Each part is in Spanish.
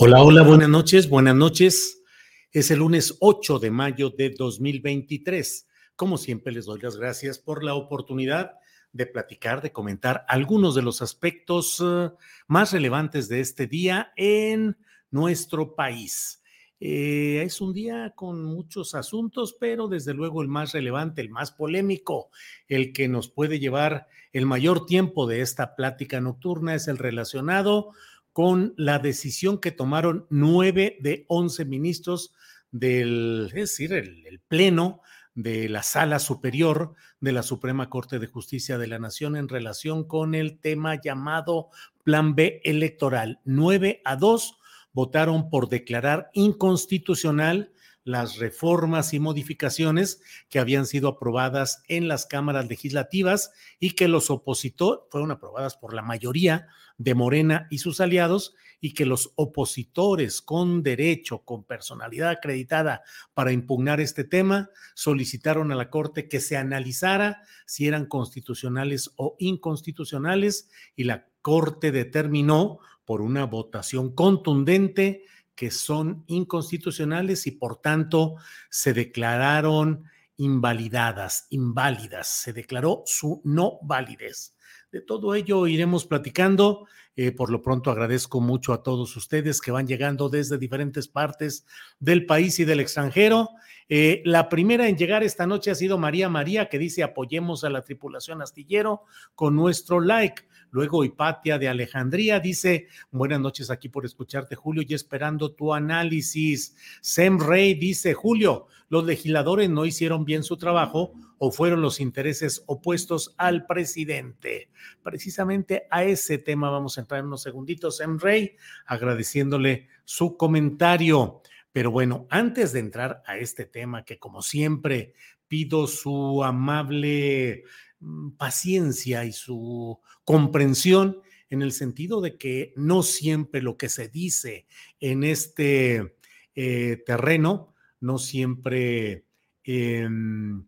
Hola, hola, buenas noches, buenas noches. Es el lunes 8 de mayo de 2023. Como siempre, les doy las gracias por la oportunidad de platicar, de comentar algunos de los aspectos uh, más relevantes de este día en nuestro país. Eh, es un día con muchos asuntos, pero desde luego el más relevante, el más polémico, el que nos puede llevar el mayor tiempo de esta plática nocturna es el relacionado con la decisión que tomaron nueve de once ministros del, es decir, el, Pleno de la Sala Superior de la Suprema Corte de Justicia de la Nación en relación con el tema llamado Plan B electoral. Nueve a dos votaron por declarar inconstitucional las reformas y modificaciones que habían sido aprobadas en las cámaras legislativas y que los opositores fueron aprobadas por la mayoría de Morena y sus aliados y que los opositores con derecho, con personalidad acreditada para impugnar este tema, solicitaron a la Corte que se analizara si eran constitucionales o inconstitucionales y la Corte determinó por una votación contundente que son inconstitucionales y por tanto se declararon invalidadas, inválidas, se declaró su no validez. De todo ello iremos platicando. Eh, por lo pronto agradezco mucho a todos ustedes que van llegando desde diferentes partes del país y del extranjero. Eh, la primera en llegar esta noche ha sido María María, que dice apoyemos a la tripulación astillero con nuestro like. Luego Hipatia de Alejandría dice, buenas noches aquí por escucharte, Julio, y esperando tu análisis. Sem Rey dice, Julio, los legisladores no hicieron bien su trabajo o fueron los intereses opuestos al presidente. Precisamente a ese tema vamos a entrar en unos segunditos, Sem Rey, agradeciéndole su comentario. Pero bueno, antes de entrar a este tema que como siempre pido su amable Mm, paciencia y su comprensión en el sentido de que no siempre lo que se dice en este eh, terreno no siempre em,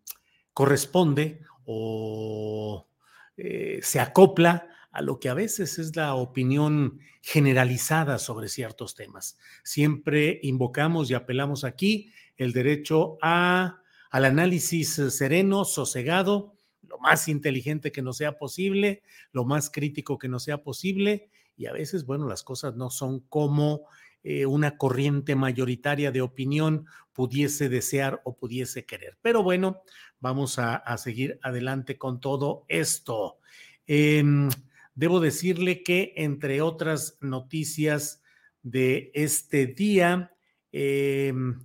corresponde o eh, se acopla a lo que a veces es la opinión generalizada sobre ciertos temas. Siempre invocamos y apelamos aquí el derecho a, al análisis sereno, sosegado, lo más inteligente que no sea posible, lo más crítico que no sea posible. Y a veces, bueno, las cosas no son como eh, una corriente mayoritaria de opinión pudiese desear o pudiese querer. Pero bueno, vamos a, seguir adelante con todo esto. Em, debo decirle que, entre otras noticias de este día, em,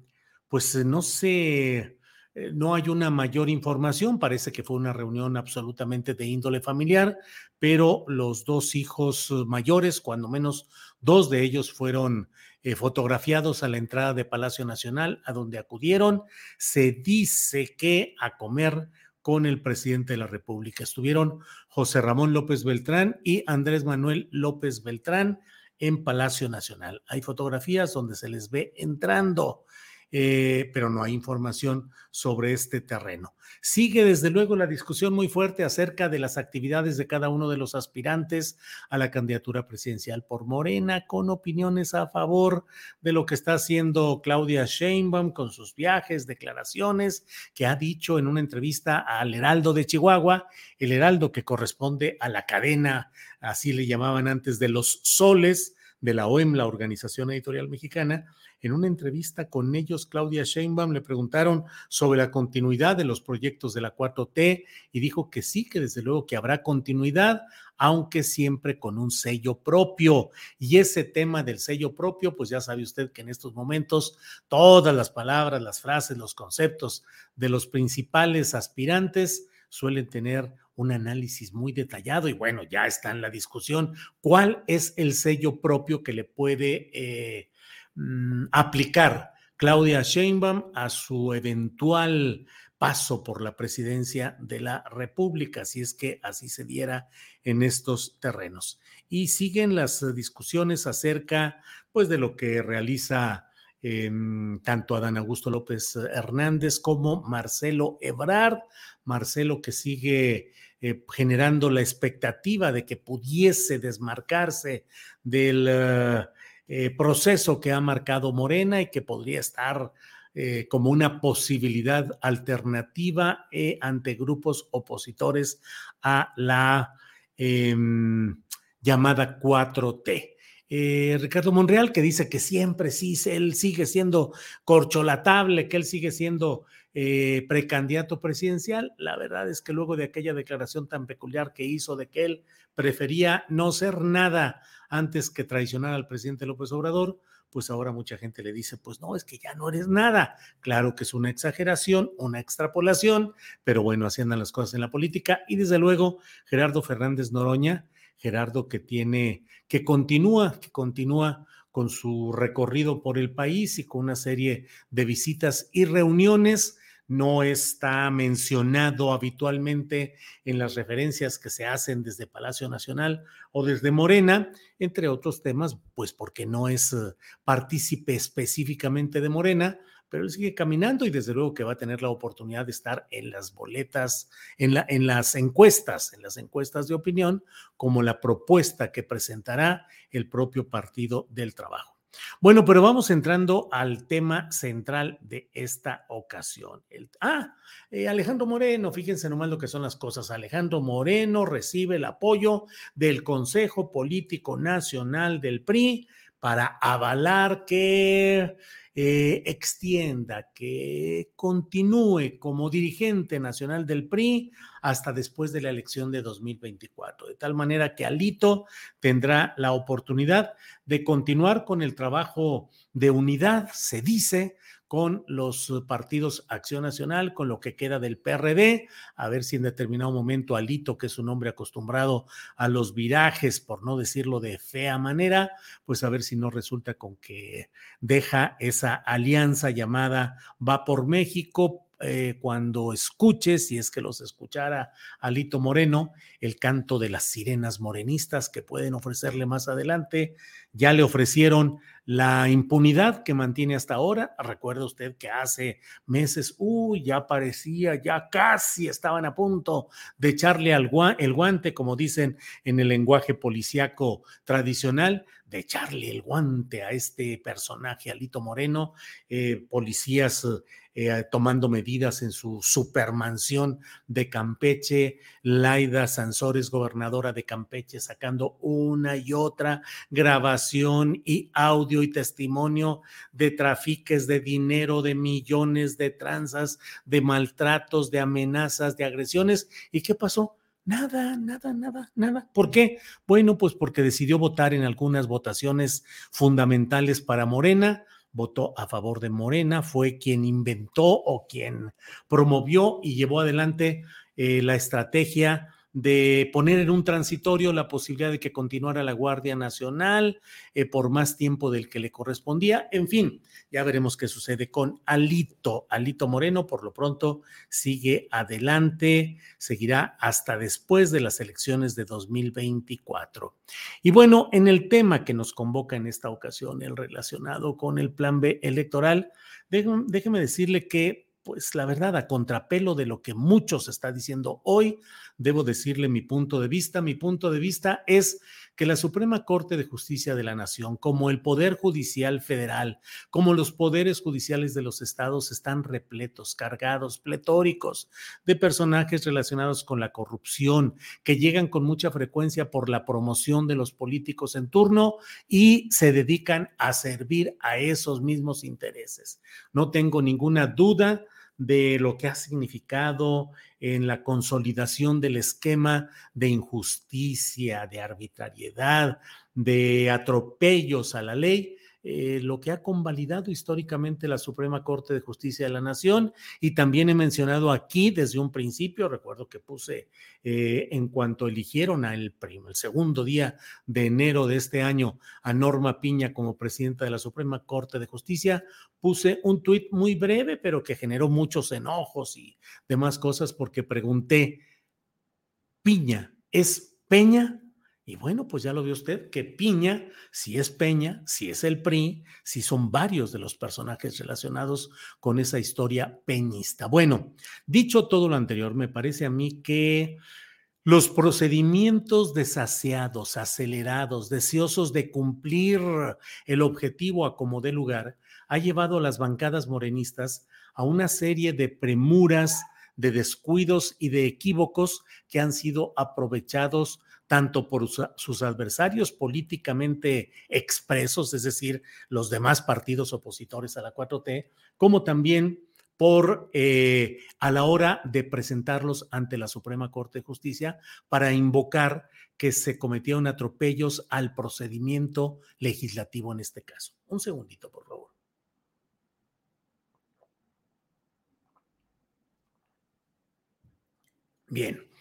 pues no sé eh, no hay una mayor información, parece que fue una reunión absolutamente de índole familiar, pero los dos hijos mayores, cuando menos dos de ellos fueron eh, fotografiados a la entrada de Palacio Nacional, a donde acudieron, se dice que a comer con el presidente de la República. Estuvieron José Ramón López Beltrán y Andrés Manuel López Beltrán en Palacio Nacional. Hay fotografías donde se les ve entrando. Eh, pero no hay información sobre este terreno. Sigue desde luego la discusión muy fuerte acerca de las actividades de cada uno de los aspirantes a la candidatura presidencial por Morena, con opiniones a favor de lo que está haciendo Claudia Sheinbaum con sus viajes, declaraciones que ha dicho en una entrevista al Heraldo de Chihuahua, el Heraldo que corresponde a la cadena, así le llamaban antes, de los soles de la OEM, la Organización Editorial Mexicana, en una entrevista con ellos, Claudia Sheinbaum le preguntaron sobre la continuidad de los proyectos de la 4T y dijo que sí, que desde luego que habrá continuidad, aunque siempre con un sello propio. Y ese tema del sello propio, pues ya sabe usted que en estos momentos todas las palabras, las frases, los conceptos de los principales aspirantes suelen tener un análisis muy detallado y bueno, ya está en la discusión cuál es el sello propio que le puede eh, Mm, aplicar Claudia Sheinbaum a su eventual paso por la presidencia de la República, si es que así se diera en estos terrenos. Y siguen las discusiones acerca, pues, de lo que realiza em, tanto Adán Augusto López Hernández como Marcelo Ebrard, Marcelo que sigue eh, generando la expectativa de que pudiese desmarcarse del uh, eh, proceso que ha marcado Morena y que podría estar eh, como una posibilidad alternativa eh, ante grupos opositores a la em, llamada 4T. Ricardo Monreal, que dice que siempre sí, él sigue siendo corcholatable, que él sigue siendo precandidato presidencial. La verdad es que luego de aquella declaración tan peculiar que hizo de que él prefería no ser nada antes que traicionar al presidente López Obrador, pues ahora mucha gente le dice, pues no, es que ya no eres nada. Claro que es una exageración, una extrapolación, pero bueno, así andan las cosas en la política. Y desde luego, Gerardo Fernández Noroña, Gerardo que tiene, que continúa, que continúa con su recorrido por el país y con una serie de visitas y reuniones no está mencionado habitualmente en las referencias que se hacen desde Palacio Nacional o desde Morena, entre otros temas, pues porque no es eh, partícipe específicamente de Morena, pero él sigue caminando y desde luego que va a tener la oportunidad de estar en las boletas, en, la, en las encuestas, en las encuestas de opinión, como la propuesta que presentará el propio Partido del Trabajo. Bueno, pero vamos entrando al tema central de esta ocasión. ah, eh, Alejandro Moreno, fíjense nomás lo que son las cosas. Alejandro Moreno recibe el apoyo del Consejo Político Nacional del PRI para avalar que eh, extienda, que continúe como dirigente nacional del PRI hasta después de la elección de 2024. De tal manera que Alito tendrá la oportunidad de continuar con el trabajo de unidad, se dice, con los partidos Acción Nacional, con lo que queda del PRD, a ver si en determinado momento Alito, que es un hombre acostumbrado a los virajes, por no decirlo de fea manera, pues a ver si no resulta con que deja esa alianza llamada Va por México eh, cuando escuches, si es que los escuchara Alito Moreno, el canto de las sirenas morenistas que pueden ofrecerle más adelante. Ya le ofrecieron la impunidad que mantiene hasta ahora. Recuerda usted que hace meses, uy, ya parecía, ya casi estaban a punto de echarle al el guante, como dicen en el lenguaje policíaco tradicional, de echarle el guante a este personaje, Alito Moreno, eh, policías eh, tomando medidas en su supermansión de Campeche, Laida Sansores, gobernadora de Campeche, sacando una y otra grabación y audio y testimonio de trafiques de dinero, de millones de tranzas, de maltratos, de amenazas, de agresiones. ¿Y qué pasó? Nada, nada, nada, nada. ¿Por qué? Bueno, pues porque decidió votar en algunas votaciones fundamentales para Morena, votó a favor de Morena, fue quien inventó o quien promovió y llevó adelante eh, la estrategia de poner en un transitorio la posibilidad de que continuara la Guardia Nacional eh, por más tiempo del que le correspondía. En fin, ya veremos qué sucede con Alito. Alito Moreno, por lo pronto, sigue adelante, seguirá hasta después de las elecciones de 2024. Y bueno, en el tema que nos convoca en esta ocasión, el relacionado con el plan B electoral, déjeme decirle que pues la verdad, a contrapelo de lo que muchos está diciendo hoy, debo decirle mi punto de vista. Mi punto de vista es que la Suprema Corte de Justicia de la Nación, como el Poder Judicial Federal, como los poderes judiciales de los estados, están repletos, cargados, pletóricos de personajes relacionados con la corrupción, que llegan con mucha frecuencia por la promoción de los políticos en turno y se dedican a servir a esos mismos intereses. No tengo ninguna duda de lo que ha significado en la consolidación del esquema de injusticia, de arbitrariedad, de atropellos a la ley eh, lo que ha convalidado históricamente la Suprema Corte de Justicia de la Nación y también he mencionado aquí desde un principio, recuerdo que puse eh, en cuanto eligieron al el segundo día de enero de este año a Norma Piña como presidenta de la Suprema Corte de Justicia, puse un tuit muy breve, pero que generó muchos enojos y demás cosas porque pregunté, Piña, ¿es Peña y bueno, pues ya lo vio usted que Piña, si es Peña, si es el PRI, si son varios de los personajes relacionados con esa historia peñista. Bueno, dicho todo lo anterior, me parece a mí que los procedimientos desaseados, acelerados, deseosos de cumplir el objetivo a como dé lugar, ha llevado a las bancadas morenistas a una serie de premuras, de descuidos y de equívocos que han sido aprovechados tanto por sus adversarios políticamente expresos, es decir, los demás partidos opositores a la 4T, como también por eh, a la hora de presentarlos ante la Suprema Corte de Justicia para invocar que se cometieron atropellos al procedimiento legislativo en este caso. Un segundito, por favor. Bien.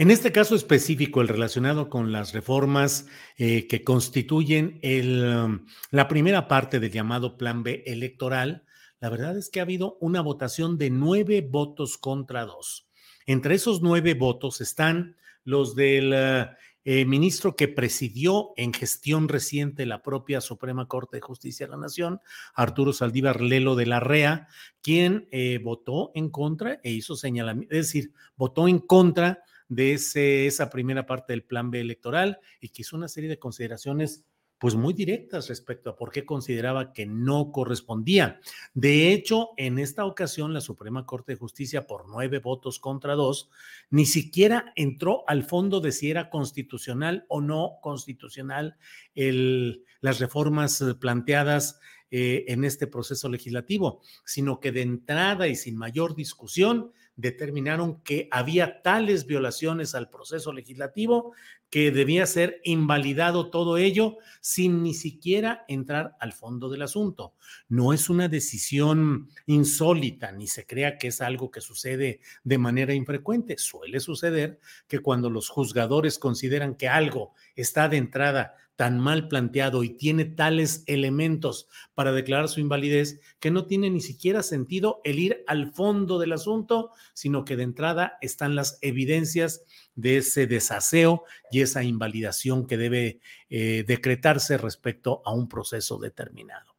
En este caso específico, el relacionado con las reformas eh, que constituyen um, la primera parte del llamado Plan B electoral, la verdad es que ha habido una votación de nueve votos contra dos. Entre esos nueve votos están los del uh, eh, ministro que presidió en gestión reciente la propia Suprema Corte de Justicia de la Nación, Arturo Saldívar Lelo de la REA, quien eh, votó en contra e hizo señalamiento, es decir, votó en contra de ese, esa primera parte del plan B electoral y que hizo una serie de consideraciones pues muy directas respecto a por qué consideraba que no correspondía. De hecho, en esta ocasión la Suprema Corte de Justicia, por nueve votos contra dos, ni siquiera entró al fondo de si era constitucional o no constitucional el, las reformas planteadas eh, en este proceso legislativo, sino que de entrada y sin mayor discusión determinaron que había tales violaciones al proceso legislativo que debía ser invalidado todo ello sin ni siquiera entrar al fondo del asunto. No es una decisión insólita, ni se crea que es algo que sucede de manera infrecuente. Suele suceder que cuando los juzgadores consideran que algo está de entrada tan mal planteado y tiene tales elementos para declarar su invalidez que no tiene ni siquiera sentido el ir al fondo del asunto, sino que de entrada están las evidencias de ese desaseo y esa invalidación que debe eh, decretarse respecto a un proceso determinado.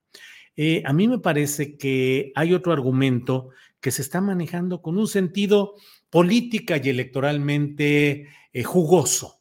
Eh, a mí me parece que hay otro argumento que se está manejando con un sentido política y electoralmente eh, jugoso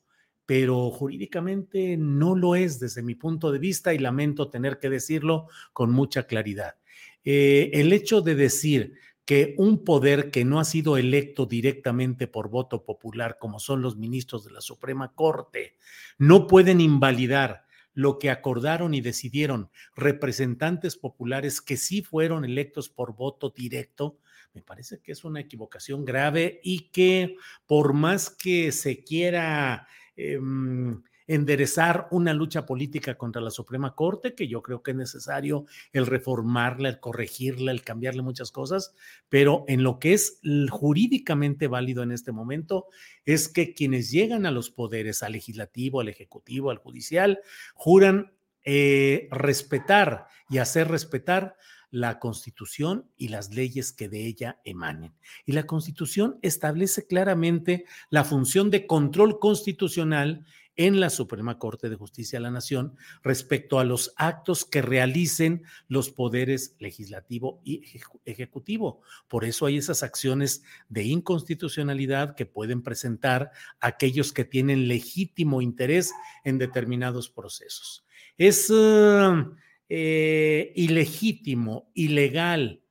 pero jurídicamente no lo es desde mi punto de vista y lamento tener que decirlo con mucha claridad. Eh, el hecho de decir que un poder que no ha sido electo directamente por voto popular, como son los ministros de la Suprema Corte, no pueden invalidar lo que acordaron y decidieron representantes populares que sí fueron electos por voto directo, me parece que es una equivocación grave y que por más que se quiera Em, enderezar una lucha política contra la Suprema Corte, que yo creo que es necesario el reformarla, el corregirla, el cambiarle muchas cosas, pero en lo que es jurídicamente válido en este momento es que quienes llegan a los poderes, al legislativo, al ejecutivo, al judicial, juran eh, respetar y hacer respetar la Constitución y las leyes que de ella emanen. Y la Constitución establece claramente la función de control constitucional en la Suprema Corte de Justicia de la Nación respecto a los actos que realicen los poderes legislativo y ejecutivo. Por eso hay esas acciones de inconstitucionalidad que pueden presentar aquellos que tienen legítimo interés en determinados procesos. Es uh, eh, ilegítimo, ilegal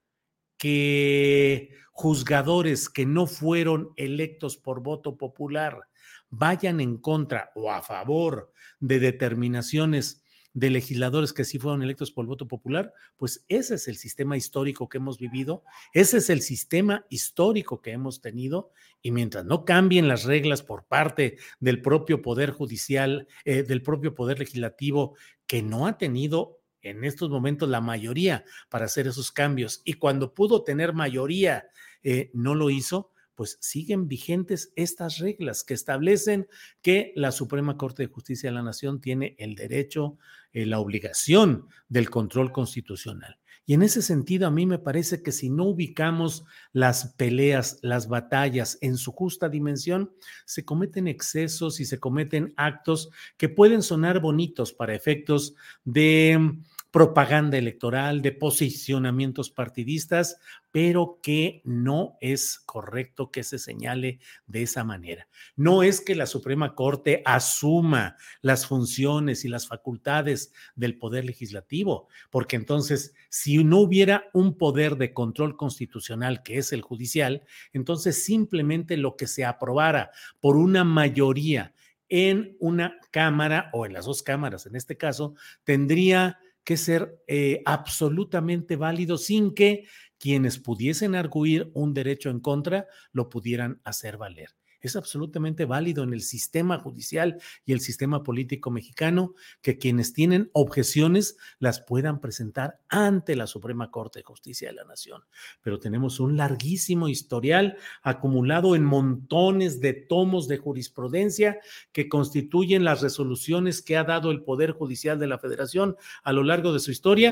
que juzgadores que no fueron electos por voto popular vayan en contra o a favor de determinaciones de legisladores que sí fueron electos por voto popular, pues ese es el sistema histórico que hemos vivido, ese es el sistema histórico que hemos tenido, y mientras no cambien las reglas por parte del propio Poder Judicial, eh, del propio Poder Legislativo, que no ha tenido en estos momentos la mayoría para hacer esos cambios y cuando pudo tener mayoría eh, no lo hizo, pues siguen vigentes estas reglas que establecen que la Suprema Corte de Justicia de la Nación tiene el derecho, eh, la obligación del control constitucional. Y en ese sentido, a mí me parece que si no ubicamos las peleas, las batallas en su justa dimensión, se cometen excesos y se cometen actos que pueden sonar bonitos para efectos de propaganda electoral, de posicionamientos partidistas, pero que no es correcto que se señale de esa manera. No es que la Suprema Corte asuma las funciones y las facultades del Poder Legislativo, porque entonces, si no hubiera un poder de control constitucional, que es el judicial, entonces simplemente lo que se aprobara por una mayoría en una cámara o en las dos cámaras en este caso, tendría que ser eh, absolutamente válido sin que quienes pudiesen arguir un derecho en contra lo pudieran hacer valer es absolutamente válido en el sistema judicial y el sistema político mexicano que quienes tienen objeciones las puedan presentar ante la Suprema Corte de Justicia de la Nación. Pero tenemos un larguísimo historial acumulado en montones de tomos de jurisprudencia que constituyen las resoluciones que ha dado el Poder Judicial de la Federación a lo largo de su historia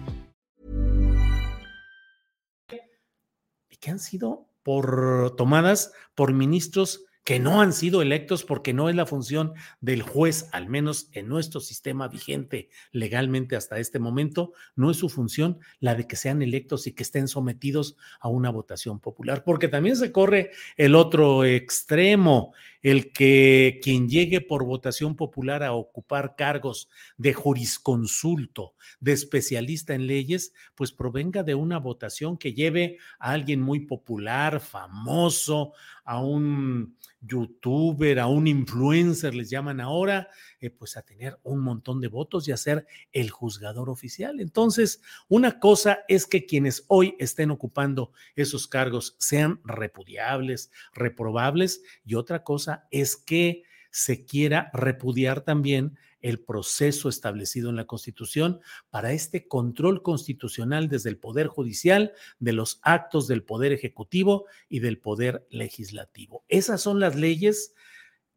que han sido por tomadas por ministros que no han sido electos porque no es la función del juez, al menos en nuestro sistema vigente legalmente hasta este momento, no es su función la de que sean electos y que estén sometidos a una votación popular, porque también se corre el otro extremo, el que quien llegue por votación popular a ocupar cargos de jurisconsulto, de especialista en leyes, pues provenga de una votación que lleve a alguien muy popular, famoso, a un youtuber, a un influencer, les llaman ahora, eh, pues a tener un montón de votos y a ser el juzgador oficial. Entonces, una cosa es que quienes hoy estén ocupando esos cargos sean repudiables, reprobables, y otra cosa es que se quiera repudiar también el proceso establecido en la Constitución para este control constitucional desde el Poder Judicial, de los actos del Poder Ejecutivo y del Poder Legislativo. Esas son las leyes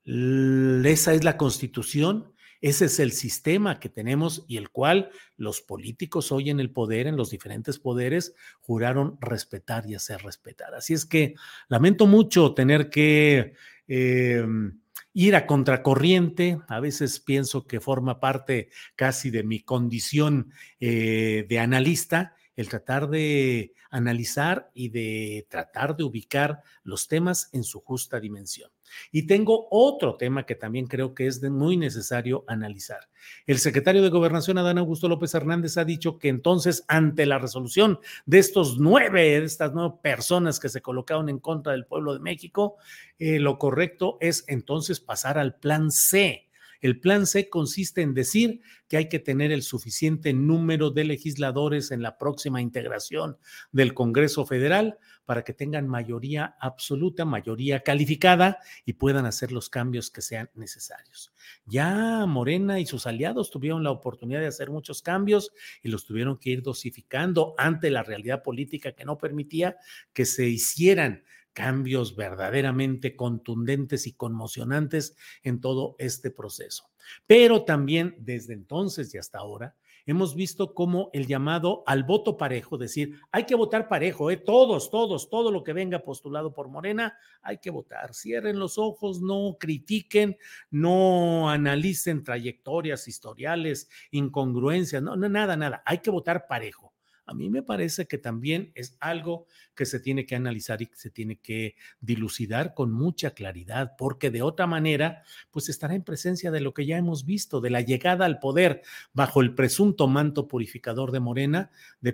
esa es la constitución, ese es el sistema que tenemos y el cual los políticos hoy en el poder, en los diferentes poderes, juraron respetar y hacer respetar. Así es que lamento mucho tener que eh, ir a contracorriente. A veces pienso que forma parte casi de mi condición eh, de analista el tratar de analizar y de tratar de ubicar los temas en su justa dimensión. Y tengo otro tema que también creo que es muy necesario analizar. El secretario de Gobernación, Adán Augusto López Hernández, ha dicho que entonces, ante la resolución de estos nueve, de estas nueve personas que se colocaron en contra del pueblo de México, eh, lo correcto es entonces pasar al plan C el plan C consiste en decir que hay que tener el suficiente número de legisladores en la próxima integración del Congreso Federal para que tengan mayoría absoluta, mayoría calificada y puedan hacer los cambios que sean necesarios. Ya Morena y sus aliados tuvieron la oportunidad de hacer muchos cambios y los tuvieron que ir dosificando ante la realidad política que no permitía que se hicieran cambios verdaderamente contundentes y conmocionantes en todo este proceso. Pero también desde entonces y hasta ahora hemos visto cómo el llamado al voto parejo, decir, hay que votar parejo, ¿eh? todos, todos, todo lo que venga postulado por Morena, hay que votar. Cierren los ojos, no critiquen, no analicen trayectorias historiales, incongruencias, no, no nada, nada, hay que votar parejo a mí me parece que también es algo que se tiene que analizar y que se tiene que dilucidar con mucha claridad, porque de otra manera, pues estará en presencia de lo que ya hemos visto, de la llegada al poder bajo el presunto manto purificador de Morena, de,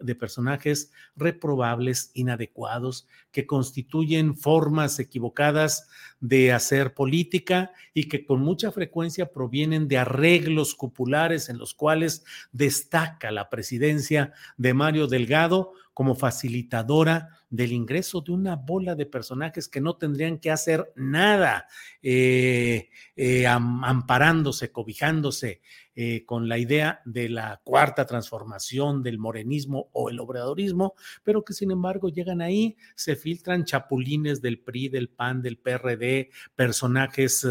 de personajes reprobables, inadecuados, que constituyen formas equivocadas de hacer política y que con mucha frecuencia provienen de arreglos cupulares en los cuales destaca la presidencia de Mario Delgado como facilitadora del ingreso de una bola de personajes que no tendrían que hacer nada, eh, eh, amparándose, cobijándose eh, con la idea de la cuarta transformación del morenismo o el obradorismo, pero que sin embargo llegan ahí, se filtran chapulines del PRI, del PAN, del PRD, personajes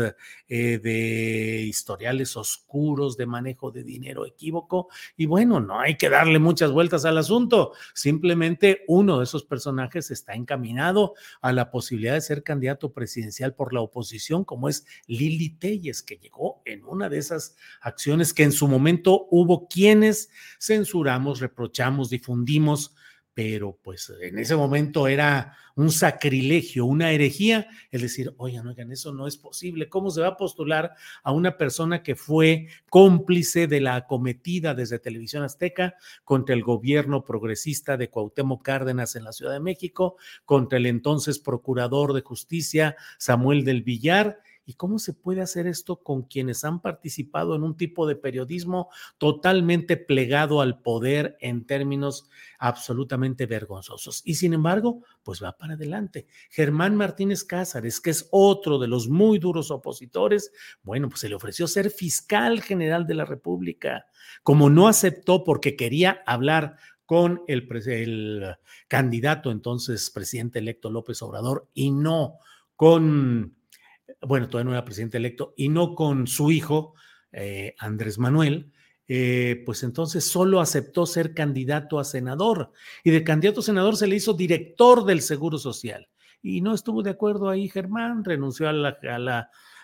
de historiales oscuros, de manejo de dinero equívoco, y bueno, no hay que darle muchas vueltas al asunto, simplemente uno de esos personajes está encaminado a la posibilidad de ser candidato presidencial por la oposición, como es Lili Telles, que llegó en una de esas acciones que en su momento hubo quienes censuramos, reprochamos, difundimos pero pues en ese momento era un sacrilegio, una herejía, el decir, oigan, oigan, eso no es posible. ¿Cómo se va a postular a una persona que fue cómplice de la acometida desde Televisión Azteca contra el gobierno progresista de Cuauhtémoc Cárdenas en la Ciudad de México, contra el entonces procurador de justicia Samuel del Villar? ¿Y cómo se puede hacer esto con quienes han participado en un tipo de periodismo totalmente plegado al poder en términos absolutamente vergonzosos? Y sin embargo, pues va para adelante. Germán Martínez Cázares, que es otro de los muy duros opositores, bueno, pues se le ofreció ser fiscal general de la República. Como no aceptó porque quería hablar con el, el candidato entonces presidente electo López Obrador y no con bueno, todavía no era presidente electo, y no con su hijo, eh, Andrés Manuel, eh, pues entonces solo aceptó ser candidato a senador. Y de candidato a senador se le hizo director del Seguro Social. Y no estuvo de acuerdo ahí Germán, renunció a la,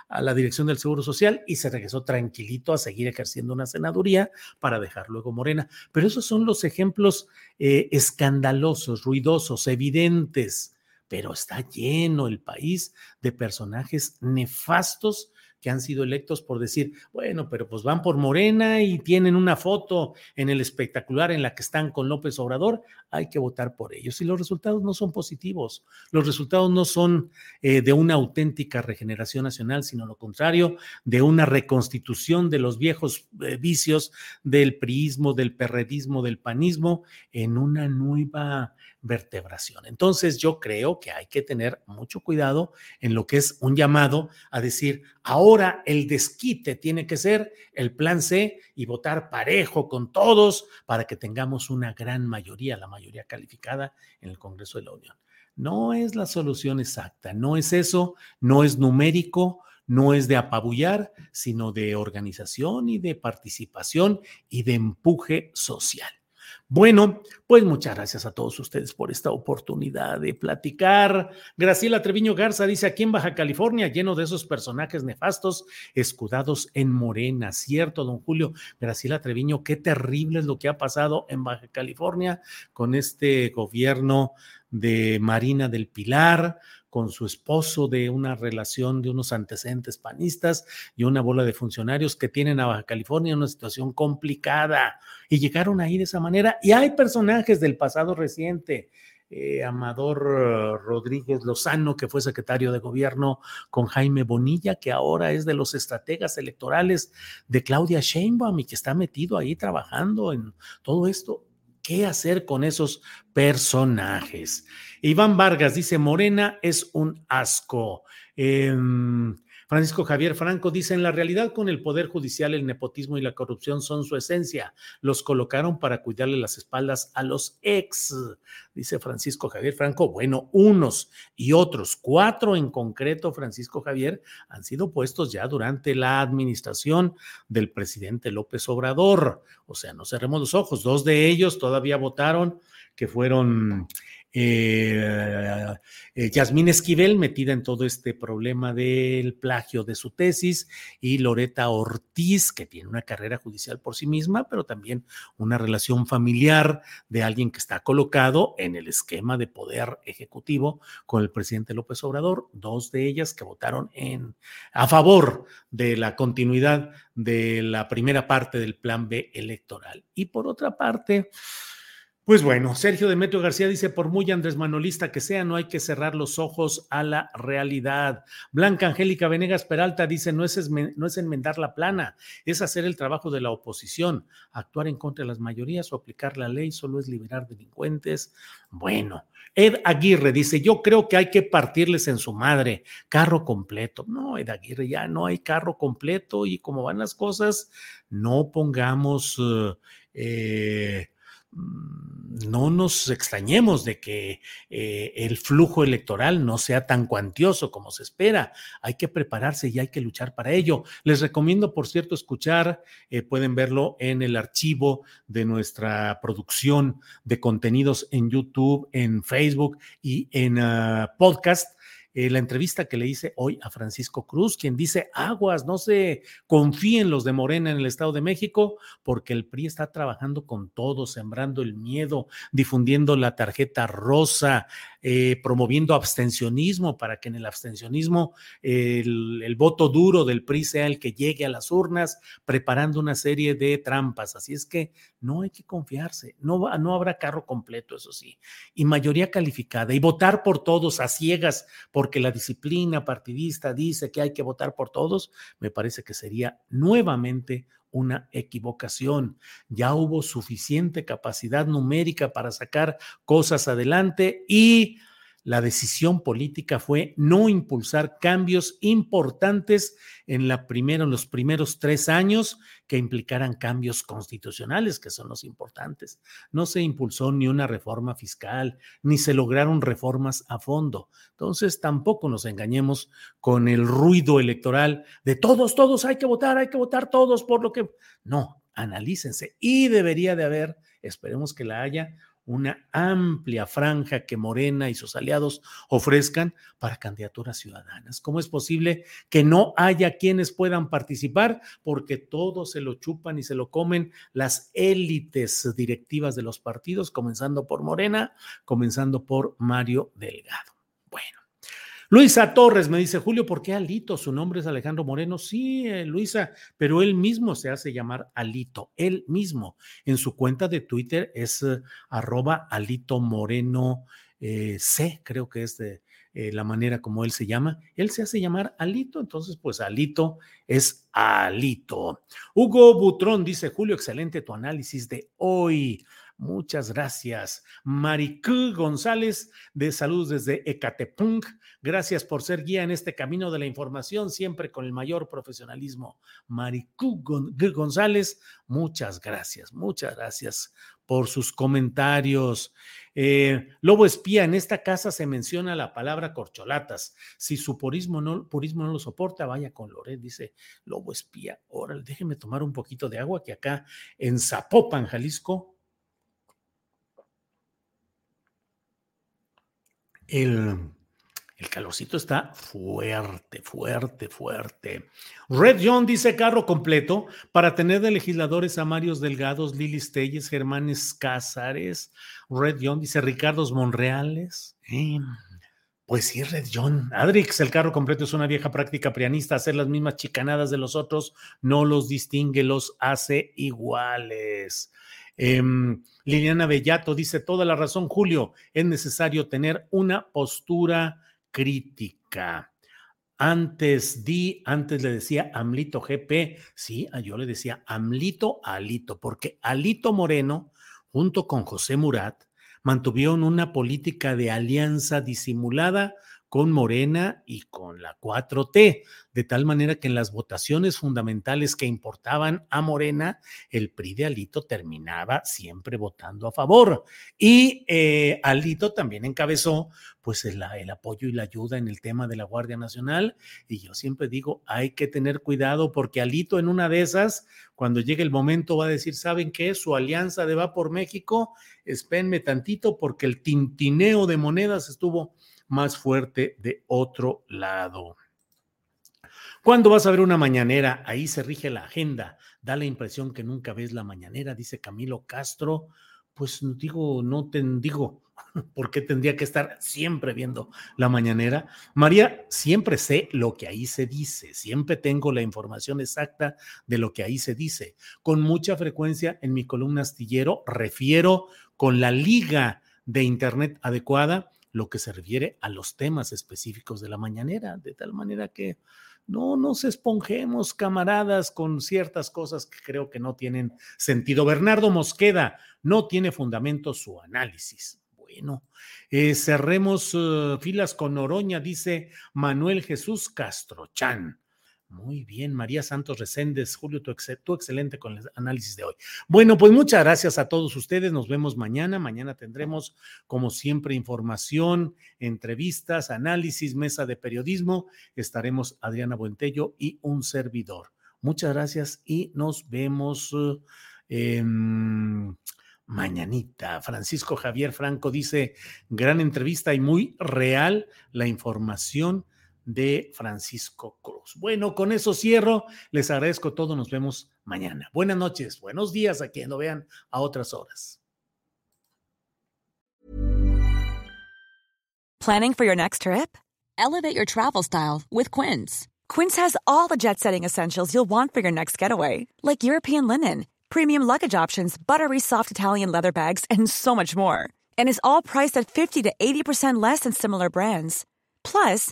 a la, dirección del Seguro Social y se regresó tranquilito a seguir ejerciendo una senaduría para dejar luego Morena. Pero esos son los ejemplos eh, escandalosos, ruidosos, evidentes pero está lleno el país de personajes nefastos que han sido electos por decir, bueno, pero pues van por Morena y tienen una foto en el espectacular en la que están con López Obrador, hay que votar por ellos. Y los resultados no son positivos, los resultados no son eh, de una auténtica regeneración nacional, sino lo contrario, de una reconstitución de los viejos eh, vicios del priismo, del perredismo, del panismo, en una nueva vertebración. Entonces yo creo que hay que tener mucho cuidado en lo que es un llamado a decir, ahora el desquite tiene que ser el plan C y votar parejo con todos para que tengamos una gran mayoría, la mayoría calificada en el Congreso de la Unión. No es la solución exacta, no es eso, no es numérico, no es de apabullar, sino de organización y de participación y de empuje social. Bueno, pues muchas gracias a todos ustedes por esta oportunidad de platicar. Graciela Treviño Garza dice aquí en Baja California, lleno de esos personajes nefastos, escudados en Morena. Cierto, don Julio. Graciela Treviño, qué terrible es lo que ha pasado en Baja California con este gobierno de Marina del Pilar, con su esposo de una relación de unos antecedentes panistas y una bola de funcionarios que tienen a Baja California una situación complicada y llegaron ahí de esa manera. Y hay personajes del pasado reciente. Eh, Amador eh, Rodríguez Lozano, que fue secretario de gobierno con Jaime Bonilla, que ahora es de los estrategas electorales de Claudia Sheinbaum y que está metido ahí trabajando en todo esto. ¿Qué hacer con esos personajes? Iván Vargas dice, Morena es un asco. Em, Francisco Javier Franco dice, en la realidad con el Poder Judicial el nepotismo y la corrupción son su esencia. Los colocaron para cuidarle las espaldas a los ex, dice Francisco Javier Franco. Bueno, unos y otros, cuatro en concreto, Francisco Javier, han sido puestos ya durante la administración del presidente López Obrador. O sea, no cerremos los ojos, dos de ellos todavía votaron que fueron eh, eh, Yasmín Esquivel, metida en todo este problema del plagio de su tesis, y Loreta Ortiz, que tiene una carrera judicial por sí misma, pero también una relación familiar de alguien que está colocado en el esquema de poder ejecutivo con el presidente López Obrador, dos de ellas que votaron en, a favor de la continuidad de la primera parte del plan B electoral. Y por otra parte, pues bueno, Sergio Demetrio García dice, por muy Andrés Manolista que sea, no hay que cerrar los ojos a la realidad. Blanca Angélica Venegas Peralta dice, no es, no es enmendar la plana, es hacer el trabajo de la oposición. Actuar en contra de las mayorías o aplicar la ley solo es liberar delincuentes. Bueno, Ed Aguirre dice, yo creo que hay que partirles en su madre, carro completo. No, Ed Aguirre, ya no hay carro completo y como van las cosas, no pongamos... eh, Mm, no nos extrañemos de que eh, el flujo electoral no sea tan cuantioso como se espera. Hay que prepararse y hay que luchar para ello. Les recomiendo, por cierto, escuchar, eh, pueden verlo en el archivo de nuestra producción de contenidos en YouTube, en Facebook y en ah, podcast eh, la entrevista que le hice hoy a Francisco Cruz, quien dice, aguas, no se confíen los de Morena en el Estado de México, porque el PRI está trabajando con todo, sembrando el miedo, difundiendo la tarjeta rosa, eh, promoviendo abstencionismo para que en el abstencionismo el, el, voto duro del PRI sea el que llegue a las urnas, preparando una serie de trampas. Así es que no hay que confiarse, no, no habrá carro completo, eso sí, y mayoría calificada, y votar por todos a ciegas, porque la disciplina partidista dice que hay que votar por todos, me parece que sería nuevamente una equivocación. Ya hubo suficiente capacidad numérica para sacar cosas adelante y la decisión política fue no impulsar cambios importantes en, la en los primeros tres años que implicaran cambios constitucionales, que son los importantes. No se impulsó ni una reforma fiscal, ni se lograron reformas a fondo. Entonces, tampoco nos engañemos con el ruido electoral de todos, todos hay que votar, hay que votar todos por lo que... No, analícense. Y debería de haber, esperemos que la haya, una amplia franja que Morena y sus aliados ofrezcan para candidaturas ciudadanas. ¿Cómo es posible que no haya quienes puedan participar? Porque todo se lo chupan y se lo comen las élites directivas de los partidos, comenzando por Morena, comenzando por Mario Delgado. Luisa Torres me dice, Julio, ¿por qué Alito? Su nombre es Alejandro Moreno. Sí, eh, Luisa, pero él mismo se hace llamar Alito, él mismo. En su cuenta de Twitter es eh, arroba Alito Moreno eh, C, creo que es de la manera como él se llama. Él se hace llamar Alito, entonces pues Alito es Alito. Hugo Butrón dice, Julio, excelente tu análisis de hoy. Muchas gracias. Maricú González, de salud desde Ecatepunk. Gracias por ser guía en este camino de la información, siempre con el mayor profesionalismo. Maricú González, muchas gracias, muchas gracias por sus comentarios. Eh, Lobo espía, en esta casa se menciona la palabra corcholatas. Si su purismo no, purismo no lo soporta, vaya con Loret, dice Lobo espía. Órale, déjeme tomar un poquito de agua que acá en Zapopan, Jalisco, el el calorcito está fuerte, fuerte, fuerte. Red John dice carro completo para tener de legisladores a Marios Delgados, Lili Telles, Germanes Cázares. Red John dice Ricardo Monreales. Eh, pues sí, Red John. Adrix, el carro completo es una vieja práctica prianista. Hacer las mismas chicanadas de los otros no los distingue, los hace iguales. Em, Liliana Bellato dice: Toda la razón, Julio. Es necesario tener una postura crítica. Antes di, antes le decía Amlito GP, sí, yo le decía Amlito Alito, porque Alito Moreno, junto con José Murat, mantuvieron una política de alianza disimulada con Morena y con la 4T, de tal manera que en las votaciones fundamentales que importaban a Morena, el PRI de Alito terminaba siempre votando a favor. Y eh, Alito también encabezó pues el, apoyo y la ayuda en el tema de la Guardia Nacional. Y yo siempre digo, hay que tener cuidado porque Alito en una de esas, cuando llegue el momento, va a decir, ¿saben qué? Su alianza de Va por México, espérenme tantito porque el tintineo de monedas estuvo más fuerte de otro lado. ¿Cuándo vas a ver una mañanera? Ahí se rige la agenda. Da la impresión que nunca ves la mañanera, dice Camilo Castro. Pues digo, no te digo, ¿por qué tendría que estar siempre viendo la mañanera? María, siempre sé lo que ahí se dice, siempre tengo la información exacta de lo que ahí se dice. Con mucha frecuencia en mi columna astillero refiero con la liga de Internet adecuada lo que se refiere a los temas específicos de la mañanera, de tal manera que no nos esponjemos, camaradas, con ciertas cosas que creo que no tienen sentido. Bernardo Mosqueda, no tiene fundamento su análisis. Bueno, eh, cerremos eh, filas con Oroña, dice Manuel Jesús Castrochan. Muy bien, María Santos Reséndez, Julio, tú, excelente con el análisis de hoy. Bueno, pues muchas gracias a todos ustedes. Nos vemos mañana. Mañana tendremos, como siempre, información, entrevistas, análisis, mesa de periodismo. Estaremos Adriana Buentello y un servidor. Muchas gracias y nos vemos eh, mañanita. Francisco Javier Franco dice, gran entrevista y muy real la información de Francisco Cruz. Bueno, con eso cierro. Les agradezco todo. Nos vemos mañana. Buenas noches, buenos días a quien lo vean a otras horas. Planning for your next trip? Elevate your travel style with Quince. Quince has all the jet setting essentials you'll want for your next getaway, like European linen, premium luggage options, buttery soft Italian leather bags, and so much more. And is all priced at 50 to 80% less than similar brands. Plus,